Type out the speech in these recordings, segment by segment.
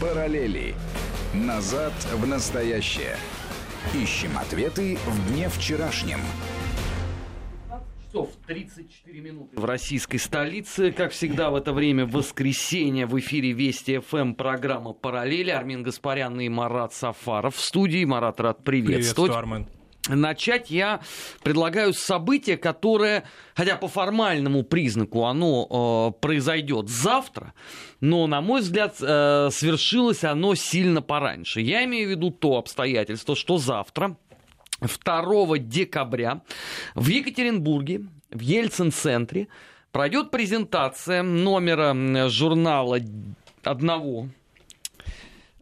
Параллели. Назад в настоящее. Ищем ответы в дне вчерашнем. часов 34 минуты в российской столице. Как всегда в это время в воскресенье в эфире Вести ФМ программа «Параллели». Армин Гаспарян и Марат Сафаров в студии. Марат, рад приветствовать. Приветствую, Армен. Начать я предлагаю с события, которое, хотя по формальному признаку оно э, произойдет завтра, но, на мой взгляд, э, свершилось оно сильно пораньше. Я имею в виду то обстоятельство, что завтра, 2 декабря, в Екатеринбурге, в Ельцин-центре, пройдет презентация номера журнала одного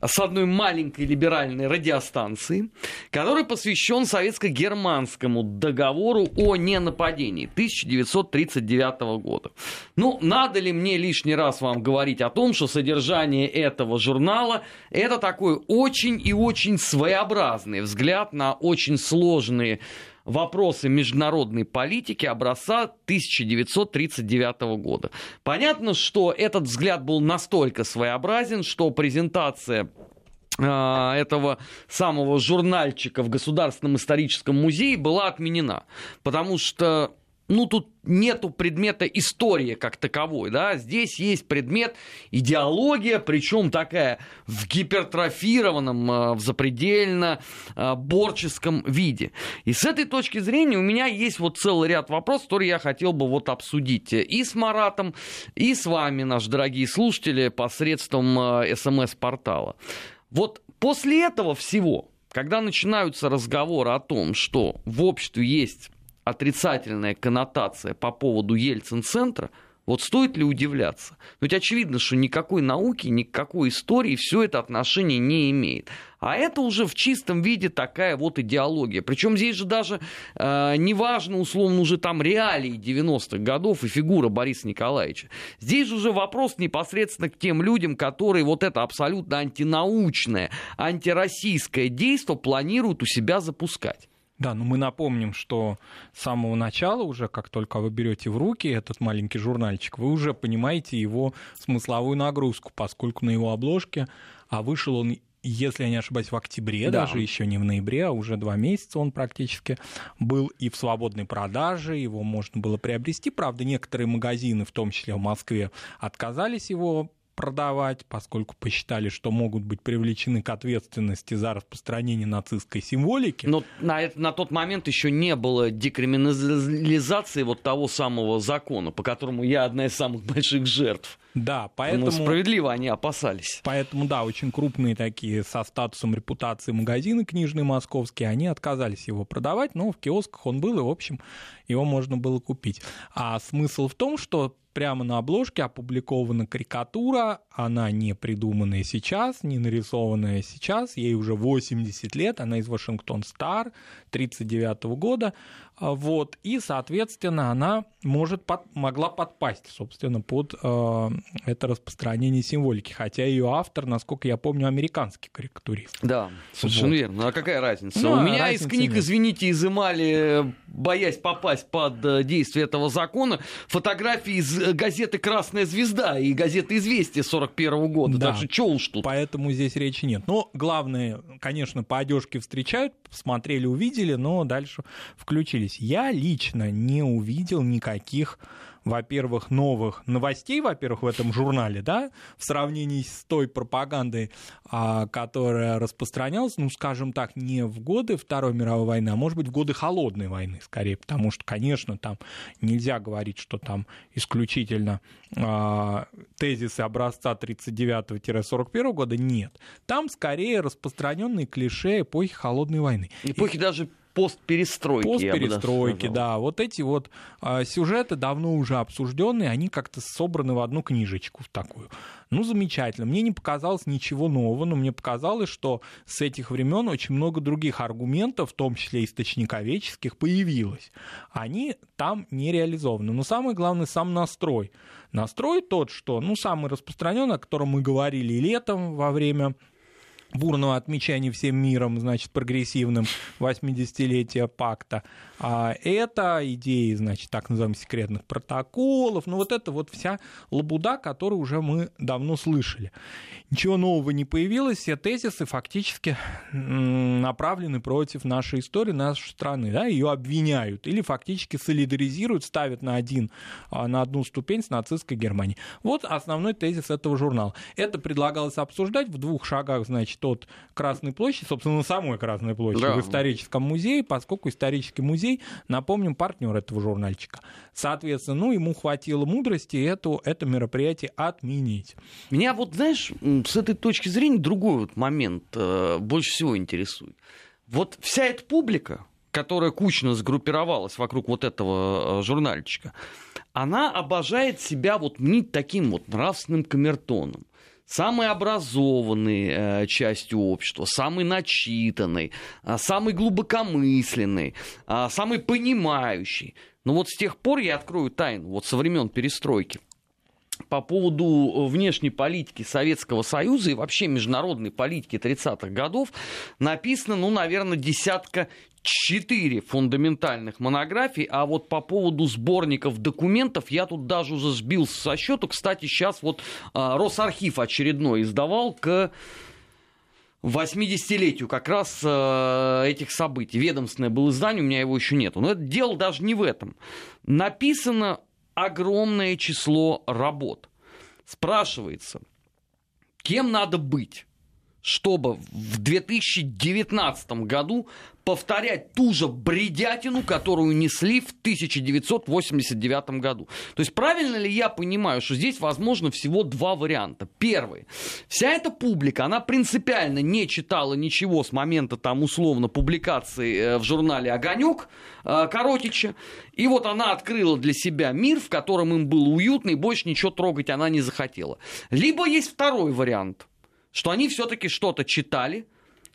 с одной маленькой либеральной радиостанции, который посвящен советско-германскому договору о ненападении 1939 года. Ну, надо ли мне лишний раз вам говорить о том, что содержание этого журнала – это такой очень и очень своеобразный взгляд на очень сложные вопросы международной политики образца 1939 года. Понятно, что этот взгляд был настолько своеобразен, что презентация а, этого самого журнальчика в Государственном историческом музее была отменена. Потому что ну, тут нету предмета истории как таковой, да, здесь есть предмет идеология, причем такая в гипертрофированном, а, в запредельно а, борческом виде. И с этой точки зрения у меня есть вот целый ряд вопросов, которые я хотел бы вот обсудить и с Маратом, и с вами, наши дорогие слушатели, посредством а, СМС-портала. Вот после этого всего, когда начинаются разговоры о том, что в обществе есть отрицательная коннотация по поводу Ельцин-центра, вот стоит ли удивляться? Ведь очевидно, что никакой науки, никакой истории все это отношение не имеет. А это уже в чистом виде такая вот идеология. Причем здесь же даже э, неважно, условно, уже там реалии 90-х годов и фигура Бориса Николаевича. Здесь же уже вопрос непосредственно к тем людям, которые вот это абсолютно антинаучное, антироссийское действие планируют у себя запускать. Да, но мы напомним, что с самого начала уже, как только вы берете в руки этот маленький журнальчик, вы уже понимаете его смысловую нагрузку, поскольку на его обложке, а вышел он если я не ошибаюсь, в октябре, да. даже еще не в ноябре, а уже два месяца он практически был и в свободной продаже, его можно было приобрести. Правда, некоторые магазины, в том числе в Москве, отказались его продавать, поскольку посчитали, что могут быть привлечены к ответственности за распространение нацистской символики. Но на, на тот момент еще не было декриминализации вот того самого закона, по которому я одна из самых больших жертв. Да, поэтому... Но справедливо они опасались. Поэтому, да, очень крупные такие со статусом репутации магазины книжные московские, они отказались его продавать, но в киосках он был, и, в общем, его можно было купить. А смысл в том, что прямо на обложке опубликована карикатура, она не придуманная сейчас, не нарисованная сейчас, ей уже 80 лет, она из Вашингтон Стар 39 года, вот, и, соответственно, она может под, могла подпасть, собственно, под э, это распространение символики, хотя ее автор, насколько я помню, американский карикатурист. Да, совершенно вот. верно. А какая разница? Ну, У меня из книг, нет. извините, изымали, боясь попасть под э, действие этого закона, фотографии из э, газеты «Красная звезда» и газеты «Известия» 41 года. Да. Так что что уж тут. Поэтому здесь речи нет. Но главное, конечно, по одежке встречают, смотрели, увидели, но дальше включили появились. Я лично не увидел никаких во-первых, новых новостей, во-первых, в этом журнале, да, в сравнении с той пропагандой, а, которая распространялась, ну, скажем так, не в годы Второй мировой войны, а, может быть, в годы Холодной войны, скорее, потому что, конечно, там нельзя говорить, что там исключительно а, тезисы образца 39-41 года, нет. Там, скорее, распространенные клише эпохи Холодной войны. Эпохи И... даже постперестройки. Постперестройки, да. Вот эти вот а, сюжеты давно уже обсужденные, они как-то собраны в одну книжечку в такую. Ну, замечательно. Мне не показалось ничего нового, но мне показалось, что с этих времен очень много других аргументов, в том числе источниковеческих, появилось. Они там не реализованы. Но самое главное, сам настрой. Настрой тот, что, ну, самый распространенный, о котором мы говорили летом во время бурного отмечания всем миром, значит, прогрессивным 80-летия пакта. А это идеи, значит, так называемых секретных протоколов, ну вот это вот вся лабуда, которую уже мы давно слышали. Ничего нового не появилось, все тезисы фактически направлены против нашей истории, нашей страны, да, ее обвиняют или фактически солидаризируют, ставят на, один, а, на одну ступень с нацистской Германией. Вот основной тезис этого журнала. Это предлагалось обсуждать в двух шагах, значит, от Красной площади, собственно, на самой Красной площади, да. в историческом музее, поскольку исторический музей, напомним, партнер этого журнальчика. Соответственно, ну, ему хватило мудрости это, это мероприятие отменить. Меня вот, знаешь, с этой точки зрения другой вот момент э, больше всего интересует. Вот вся эта публика, которая кучно сгруппировалась вокруг вот этого э, журнальчика, она обожает себя вот мнить таким вот нравственным камертоном самой образованной э, частью общества, самой начитанной, э, самой глубокомысленной, э, самой понимающей. Но вот с тех пор я открою тайну, вот со времен перестройки, по поводу внешней политики Советского Союза и вообще международной политики 30-х годов написано, ну, наверное, десятка четыре фундаментальных монографий, а вот по поводу сборников документов я тут даже уже сбился со счету. Кстати, сейчас вот а, Росархив очередной издавал к 80-летию как раз э, этих событий. Ведомственное было издание, у меня его еще нету. Но это дело даже не в этом. Написано огромное число работ. Спрашивается, кем надо быть, чтобы в 2019 году повторять ту же бредятину, которую несли в 1989 году. То есть правильно ли я понимаю, что здесь возможно всего два варианта. Первый. Вся эта публика, она принципиально не читала ничего с момента там условно публикации э, в журнале «Огонек» э, Коротича. И вот она открыла для себя мир, в котором им было уютно, и больше ничего трогать она не захотела. Либо есть второй вариант, что они все-таки что-то читали,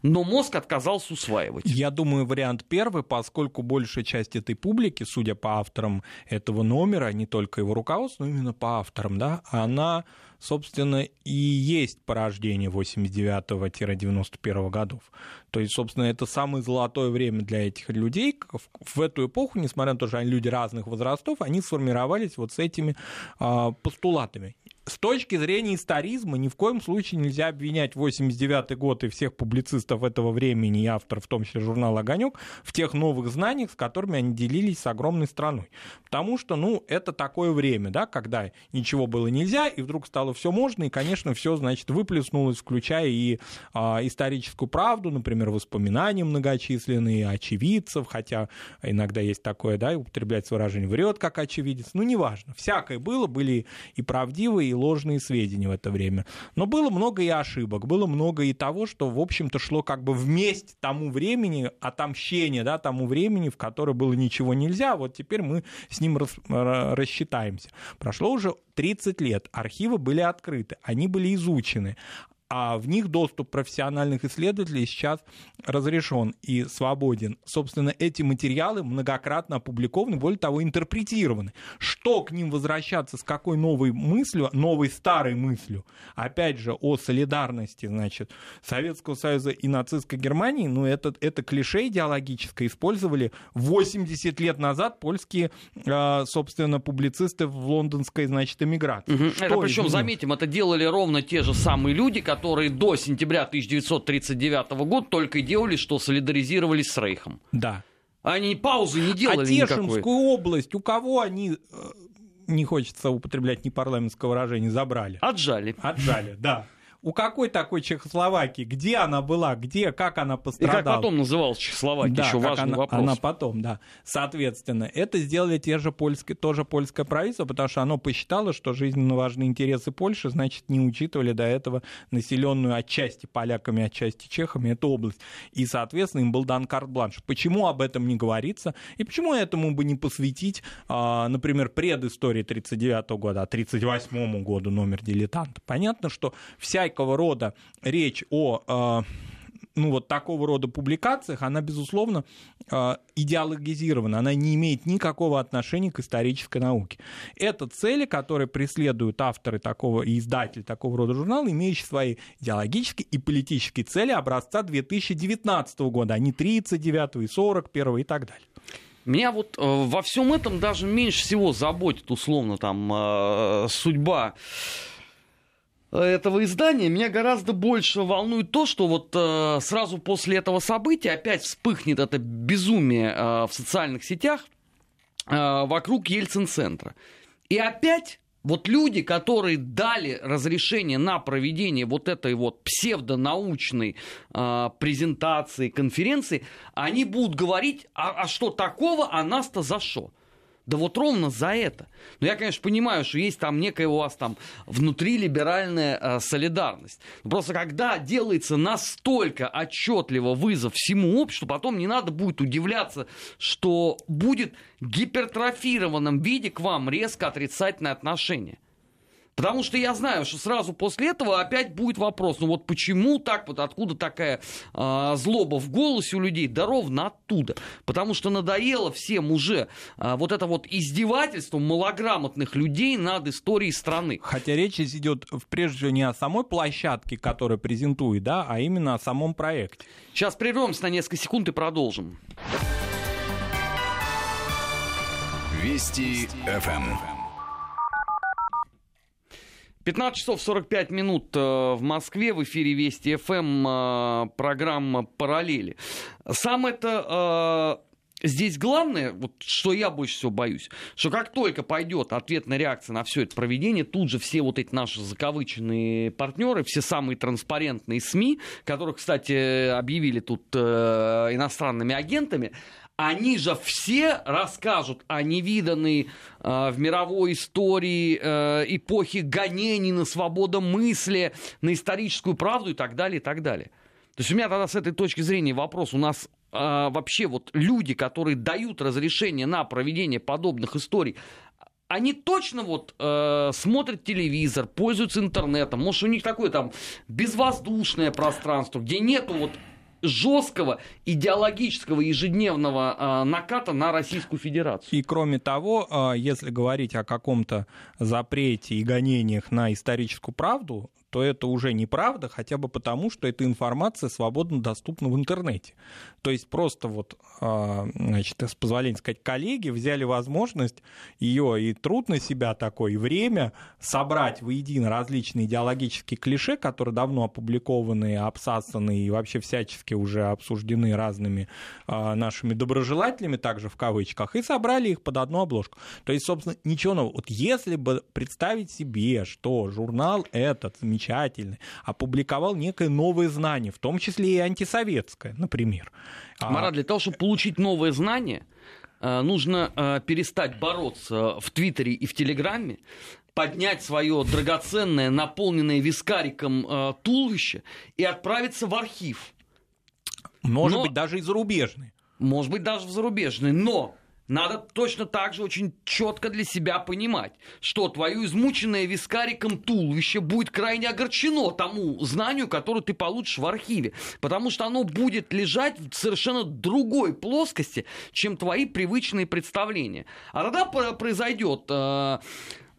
но мозг отказался усваивать. Я думаю, вариант первый, поскольку большая часть этой публики, судя по авторам этого номера, не только его руководству, но именно по авторам, да, она, собственно, и есть порождение 89-91 годов. То есть, собственно, это самое золотое время для этих людей. В эту эпоху, несмотря на то, что они люди разных возрастов, они сформировались вот с этими а, постулатами с точки зрения историзма ни в коем случае нельзя обвинять 89 год и всех публицистов этого времени и авторов, в том числе журнала «Огонек», в тех новых знаниях, с которыми они делились с огромной страной. Потому что, ну, это такое время, да, когда ничего было нельзя, и вдруг стало все можно, и, конечно, все, значит, выплеснулось, включая и а, историческую правду, например, воспоминания многочисленные, очевидцев, хотя иногда есть такое, да, и употребляется выражение «врет как очевидец», ну, неважно. Всякое было, были и правдивые, и ложные сведения в это время. Но было много и ошибок, было много и того, что, в общем-то, шло как бы вместе тому времени, отомщение, да, тому времени, в которое было ничего нельзя, вот теперь мы с ним рас, рассчитаемся. Прошло уже 30 лет, архивы были открыты, они были изучены, а в них доступ профессиональных исследователей сейчас разрешен и свободен. Собственно, эти материалы многократно опубликованы, более того, интерпретированы. Что к ним возвращаться, с какой новой мыслью, новой старой мыслью, опять же, о солидарности, значит, Советского Союза и нацистской Германии, ну, это, это клише идеологическое использовали 80 лет назад польские, а, собственно, публицисты в лондонской, значит, эмиграции. Угу. Это причем, заметим, это делали ровно те же самые люди, которые которые до сентября 1939 года только и делали, что солидаризировались с Рейхом. Да. Они паузы не делали А Тешинскую никакой. область, у кого они, э, не хочется употреблять непарламентское выражение, забрали? Отжали. Отжали, да у какой такой Чехословакии, где она была, где, как она пострадала. И как потом называлась Чехословакия, да, еще важный она, вопрос. Она потом, да. Соответственно, это сделали те же польские, тоже польское правительство, потому что оно посчитало, что жизненно важные интересы Польши, значит, не учитывали до этого населенную отчасти поляками, отчасти чехами эту область. И, соответственно, им был дан карт-бланш. Почему об этом не говорится? И почему этому бы не посвятить, а, например, предыстории 1939 года, а 1938 году номер дилетанта? Понятно, что вся всякого рода речь о э, ну, вот такого рода публикациях, она, безусловно, э, идеологизирована, она не имеет никакого отношения к исторической науке. Это цели, которые преследуют авторы такого и издатели такого рода журнала, имеющие свои идеологические и политические цели образца 2019 года, а не 39 и 41 и так далее. Меня вот э, во всем этом даже меньше всего заботит, условно, там, э, судьба этого издания. Меня гораздо больше волнует то, что вот э, сразу после этого события опять вспыхнет это безумие э, в социальных сетях э, вокруг Ельцин-центра. И опять вот люди, которые дали разрешение на проведение вот этой вот псевдонаучной э, презентации, конференции, они будут говорить, а, а что такого, а нас-то за что? Да вот ровно за это. Но я, конечно, понимаю, что есть там некая у вас там внутрилиберальная э, солидарность. Но просто когда делается настолько отчетливо вызов всему обществу, потом не надо будет удивляться, что будет гипертрофированном виде к вам резко отрицательное отношение. Потому что я знаю, что сразу после этого опять будет вопрос, ну вот почему так, вот откуда такая э, злоба в голосе у людей? Да ровно оттуда. Потому что надоело всем уже э, вот это вот издевательство малограмотных людей над историей страны. Хотя речь здесь идет прежде всего не о самой площадке, которая презентует, да, а именно о самом проекте. Сейчас прервемся на несколько секунд и продолжим. Вести ФМ. 15 часов 45 минут э, в Москве, в эфире Вести ФМ, э, программа «Параллели». Сам это э, здесь главное, вот что я больше всего боюсь, что как только пойдет ответная реакция на все это проведение, тут же все вот эти наши закавыченные партнеры, все самые транспарентные СМИ, которых, кстати, объявили тут иностранными агентами, они же все расскажут о невиданной э, в мировой истории э, эпохи гонений на свободу мысли, на историческую правду и так далее, и так далее. То есть у меня тогда с этой точки зрения вопрос. У нас э, вообще вот люди, которые дают разрешение на проведение подобных историй, они точно вот э, смотрят телевизор, пользуются интернетом. Может, у них такое там безвоздушное пространство, где нету вот жесткого идеологического ежедневного э, наката на Российскую Федерацию. И кроме того, э, если говорить о каком-то запрете и гонениях на историческую правду, то это уже неправда, хотя бы потому, что эта информация свободно доступна в интернете. То есть просто вот, а, значит, с позволения сказать, коллеги взяли возможность ее и труд на себя такой, и время собрать воедино различные идеологические клише, которые давно опубликованы, обсасаны и вообще всячески уже обсуждены разными а, нашими доброжелателями, также в кавычках, и собрали их под одну обложку. То есть, собственно, ничего нового. Вот если бы представить себе, что журнал этот замечательный, замечательный, опубликовал некое новое знание, в том числе и антисоветское, например. А Марат, для того, чтобы получить новое знание, э, нужно э, перестать бороться в Твиттере и в Телеграме, поднять свое драгоценное, наполненное вискариком э, туловище и отправиться в архив. Может Но... быть, даже и зарубежный. Может быть, даже в зарубежный. Но надо точно так же очень четко для себя понимать, что твое измученное вискариком туловище будет крайне огорчено тому знанию, которое ты получишь в архиве, потому что оно будет лежать в совершенно другой плоскости, чем твои привычные представления. А тогда произойдет э,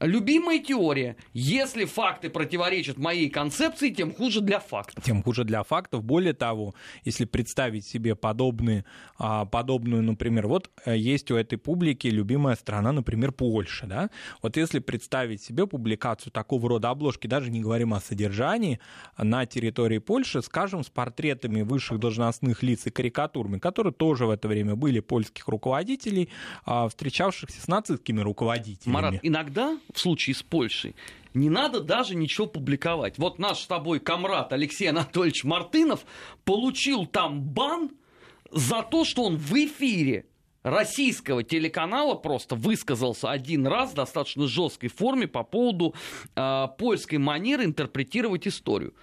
Любимая теория. Если факты противоречат моей концепции, тем хуже для фактов. Тем хуже для фактов. Более того, если представить себе подобные, а, подобную, например, вот э, есть у этой публики любимая страна, например, Польша. Да? Вот если представить себе публикацию такого рода обложки, даже не говорим о содержании, на территории Польши, скажем, с портретами высших должностных лиц и карикатурами, которые тоже в это время были польских руководителей, а, встречавшихся с нацистскими руководителями. Марат, иногда в случае с Польшей, не надо даже ничего публиковать. Вот наш с тобой комрад Алексей Анатольевич Мартынов получил там бан за то, что он в эфире российского телеканала просто высказался один раз в достаточно жесткой форме по поводу э, польской манеры интерпретировать историю.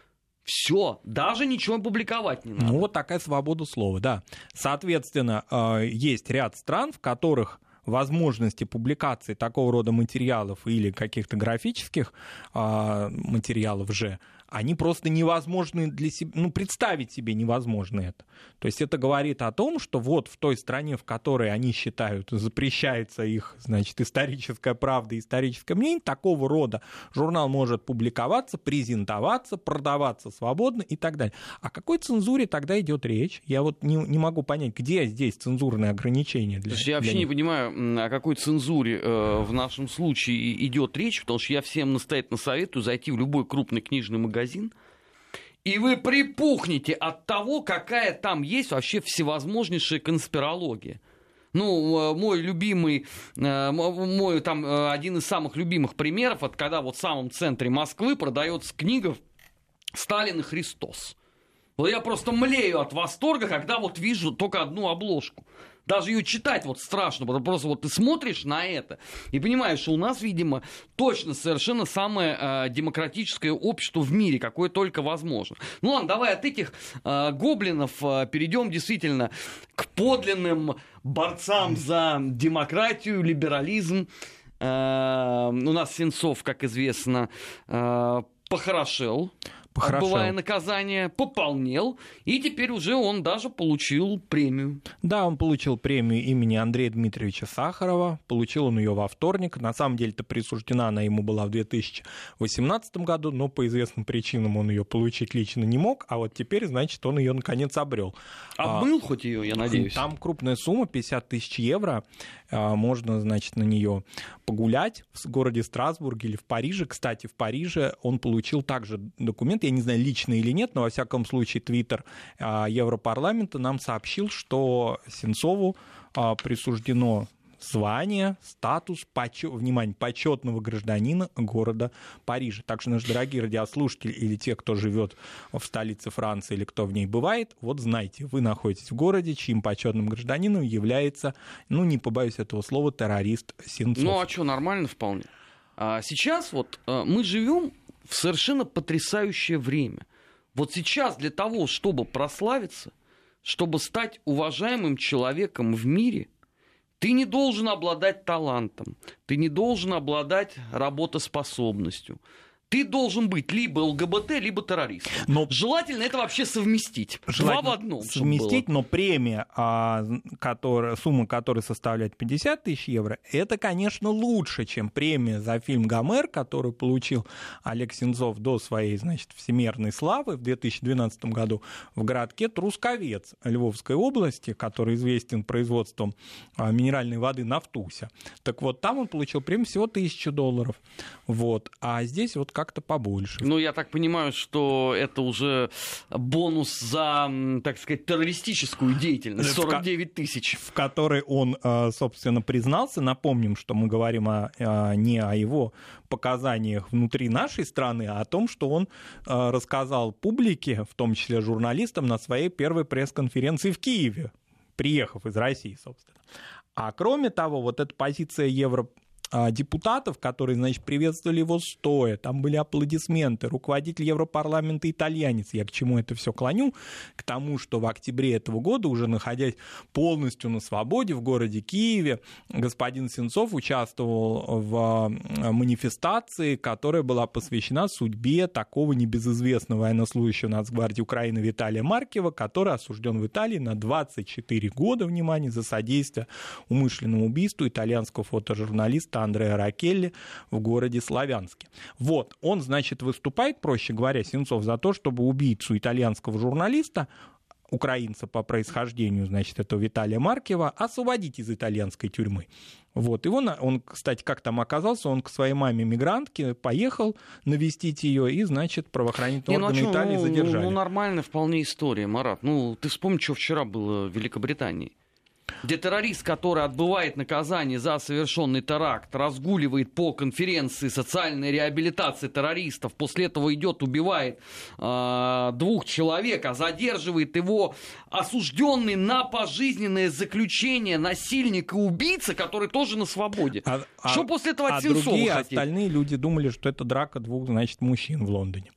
Все, даже ничего публиковать не надо. Ну вот такая свобода слова, да. Соответственно, э, есть ряд стран, в которых возможности публикации такого рода материалов или каких-то графических а, материалов же они просто невозможны для себя, ну, представить себе невозможно это. То есть это говорит о том, что вот в той стране, в которой они считают, запрещается их, значит, историческая правда, историческое мнение, такого рода журнал может публиковаться, презентоваться, продаваться свободно и так далее. О какой цензуре тогда идет речь? Я вот не, не могу понять, где здесь цензурные ограничения для, я вообще для не понимаю, о какой цензуре э, в нашем случае идет речь, потому что я всем настоятельно советую зайти в любой крупный книжный магазин, и вы припухнете от того, какая там есть вообще всевозможнейшая конспирология. Ну, э, мой любимый, э, мой там э, один из самых любимых примеров, это когда вот в самом центре Москвы продается книга «Сталин и Христос». Вот я просто млею от восторга, когда вот вижу только одну обложку. Даже ее читать вот страшно, потому просто вот ты смотришь на это и понимаешь, что у нас, видимо, точно совершенно самое э, демократическое общество в мире, какое только возможно. Ну ладно, давай от этих э, гоблинов э, перейдем действительно к подлинным борцам за демократию, либерализм. Э, у нас Сенцов, как известно, э, похорошел. Хорошо. отбывая наказание, пополнел, и теперь уже он даже получил премию. Да, он получил премию имени Андрея Дмитриевича Сахарова. Получил он ее во вторник. На самом деле-то присуждена она ему была в 2018 году, но по известным причинам он ее получить лично не мог, а вот теперь, значит, он ее наконец обрел. Обмыл а, хоть ее, я надеюсь. Там крупная сумма, 50 тысяч евро. А, можно, значит, на нее погулять в городе Страсбурге или в Париже. Кстати, в Париже он получил также документ, я не знаю, лично или нет, но во всяком случае Твиттер а, Европарламента нам сообщил, что Сенцову а, присуждено звание, статус, почет, внимание, почетного гражданина города Парижа. Так что, наши дорогие радиослушатели или те, кто живет в столице Франции или кто в ней бывает, вот знайте, вы находитесь в городе, чьим почетным гражданином является, ну, не побоюсь этого слова, террорист Сенцов. Ну, а что, нормально вполне. А сейчас вот а, мы живем в совершенно потрясающее время. Вот сейчас для того, чтобы прославиться, чтобы стать уважаемым человеком в мире – ты не должен обладать талантом, ты не должен обладать работоспособностью, ты должен быть либо ЛГБТ, либо террорист. Но... Желательно это вообще совместить. Два в одном. Совместить, но премия, а, которая, сумма которой составляет 50 тысяч евро, это, конечно, лучше, чем премия за фильм «Гомер», которую получил Олег Сенцов до своей, значит, всемирной славы в 2012 году в городке Трусковец Львовской области, который известен производством а, минеральной воды «Нафтуся». Так вот, там он получил премию всего тысячу долларов. Вот. А здесь вот как-то побольше. Ну, я так понимаю, что это уже бонус за, так сказать, террористическую деятельность. 49 тысяч. В которой он, э, собственно, признался. Напомним, что мы говорим о, э, не о его показаниях внутри нашей страны, а о том, что он э, рассказал публике, в том числе журналистам, на своей первой пресс-конференции в Киеве, приехав из России, собственно. А кроме того, вот эта позиция Евро депутатов, которые, значит, приветствовали его стоя, там были аплодисменты, руководитель Европарламента итальянец. Я к чему это все клоню? К тому, что в октябре этого года, уже находясь полностью на свободе в городе Киеве, господин Сенцов участвовал в а, манифестации, которая была посвящена судьбе такого небезызвестного военнослужащего Нацгвардии Украины Виталия Маркева, который осужден в Италии на 24 года, внимание, за содействие умышленному убийству итальянского фотожурналиста Андреа Ракелли в городе Славянске. Вот, он, значит, выступает, проще говоря, Сенцов, за то, чтобы убийцу итальянского журналиста украинца по происхождению, значит, этого Виталия Маркева, освободить из итальянской тюрьмы. Вот. И он, он, кстати, как там оказался, он к своей маме-мигрантке поехал навестить ее, и, значит, правоохранительные Не, органы ну, Италии ну, задержали. Ну, нормальная вполне история, Марат. Ну, ты вспомни, что вчера было в Великобритании где террорист, который отбывает наказание за совершенный теракт, разгуливает по конференции социальной реабилитации террористов, после этого идет, убивает э, двух человек, а задерживает его осужденный на пожизненное заключение насильник и убийца, который тоже на свободе. А, Что а, после этого от а Сенцова другие хотели? остальные люди думали, что это драка двух, значит, мужчин в Лондоне.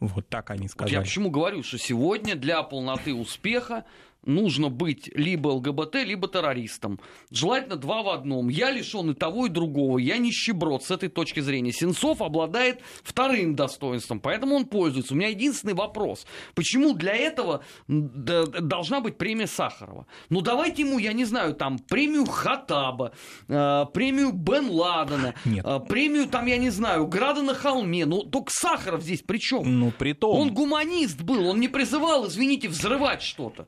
Вот так они сказали. Вот я почему говорю, что сегодня для полноты успеха нужно быть либо ЛГБТ, либо террористом. Желательно два в одном. Я лишен и того, и другого. Я нищеброд с этой точки зрения. Сенцов обладает вторым достоинством, поэтому он пользуется. У меня единственный вопрос. Почему для этого должна быть премия Сахарова? Ну, давайте ему, я не знаю, там, премию Хатаба, э, премию Бен Ладена, Нет. Э, премию, там, я не знаю, Града на холме. Ну, только Сахаров здесь при чем? Ну, при том... Он гуманист был, он не призывал, извините, взрывать что-то.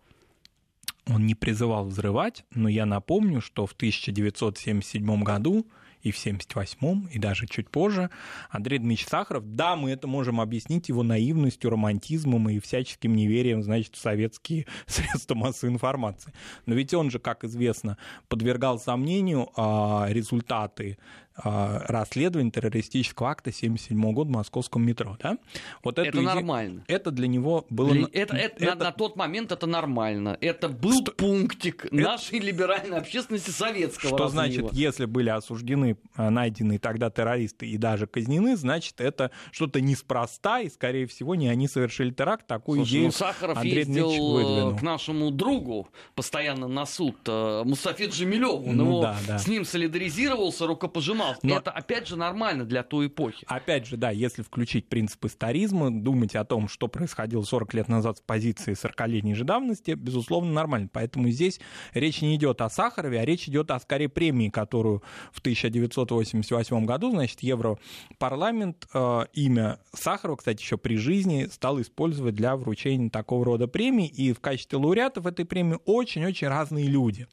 Он не призывал взрывать, но я напомню, что в 1977 году и в 78-м, и даже чуть позже, Андрей Дмитриевич Сахаров, да, мы это можем объяснить его наивностью, романтизмом и всяческим неверием, значит, в советские средства массовой информации. Но ведь он же, как известно, подвергал сомнению а, результаты а, расследования террористического акта 1977 года в московском метро. Да? Вот это иде... нормально. Это для него было... Для... Это, это, это... На, на тот момент это нормально. Это был что... пунктик это... нашей либеральной общественности советского Что разлива. значит, если были осуждены, а, найдены тогда террористы и даже казнены, значит, это что-то неспроста, и, скорее всего, не они совершили теракт. Такую Слушай, идею ну, Сахаров Андрей ездил э, выдвинул. к нашему другу постоянно на суд, э, Мустафе Джамилеву. Ну, да, да. С ним солидаризировался, рукопожимал занимался. Но... Это, опять же, нормально для той эпохи. Опять же, да, если включить принцип историзма, думать о том, что происходило 40 лет назад в позиции 40-летней же давности, безусловно, нормально. Поэтому здесь речь не идет о Сахарове, а речь идет о, скорее, премии, которую в 1988 году, значит, Европарламент э, имя Сахарова, кстати, еще при жизни, стал использовать для вручения такого рода премий. И в качестве лауреатов этой премии очень-очень разные люди.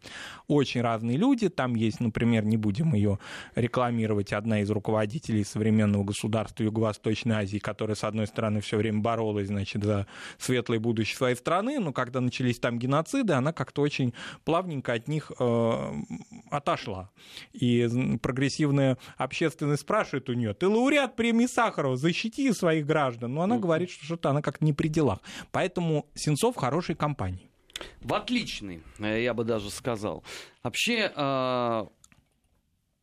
Очень разные люди. Там есть, например, не будем ее рекламировать, рекламировать одна из руководителей современного государства Юго-Восточной Азии, которая, с одной стороны, все время боролась, значит, за светлое будущее своей страны, но когда начались там геноциды, она как-то очень плавненько от них э, отошла. И прогрессивная общественность спрашивает у нее, ты лауреат премии Сахарова, защити своих граждан. Но она говорит, что что-то она как-то не при делах. Поэтому Сенцов хорошей компании. В отличный, э, я бы даже сказал. Вообще, э,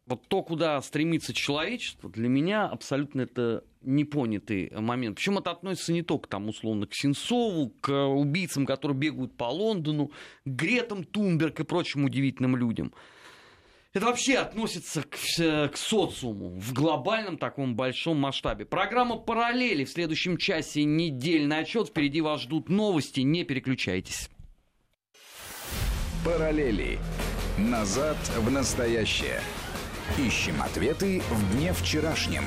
вот то, куда стремится человечество, для меня абсолютно это непонятый момент. Причем это относится не только там, условно, к Сенцову, к убийцам, которые бегают по Лондону, к Гретам Тунберг и прочим удивительным людям. Это вообще относится к, к социуму в глобальном таком большом масштабе. Программа «Параллели» в следующем часе недельный отчет. Впереди вас ждут новости. Не переключайтесь. «Параллели. Назад в настоящее». Ищем ответы в дне вчерашнем.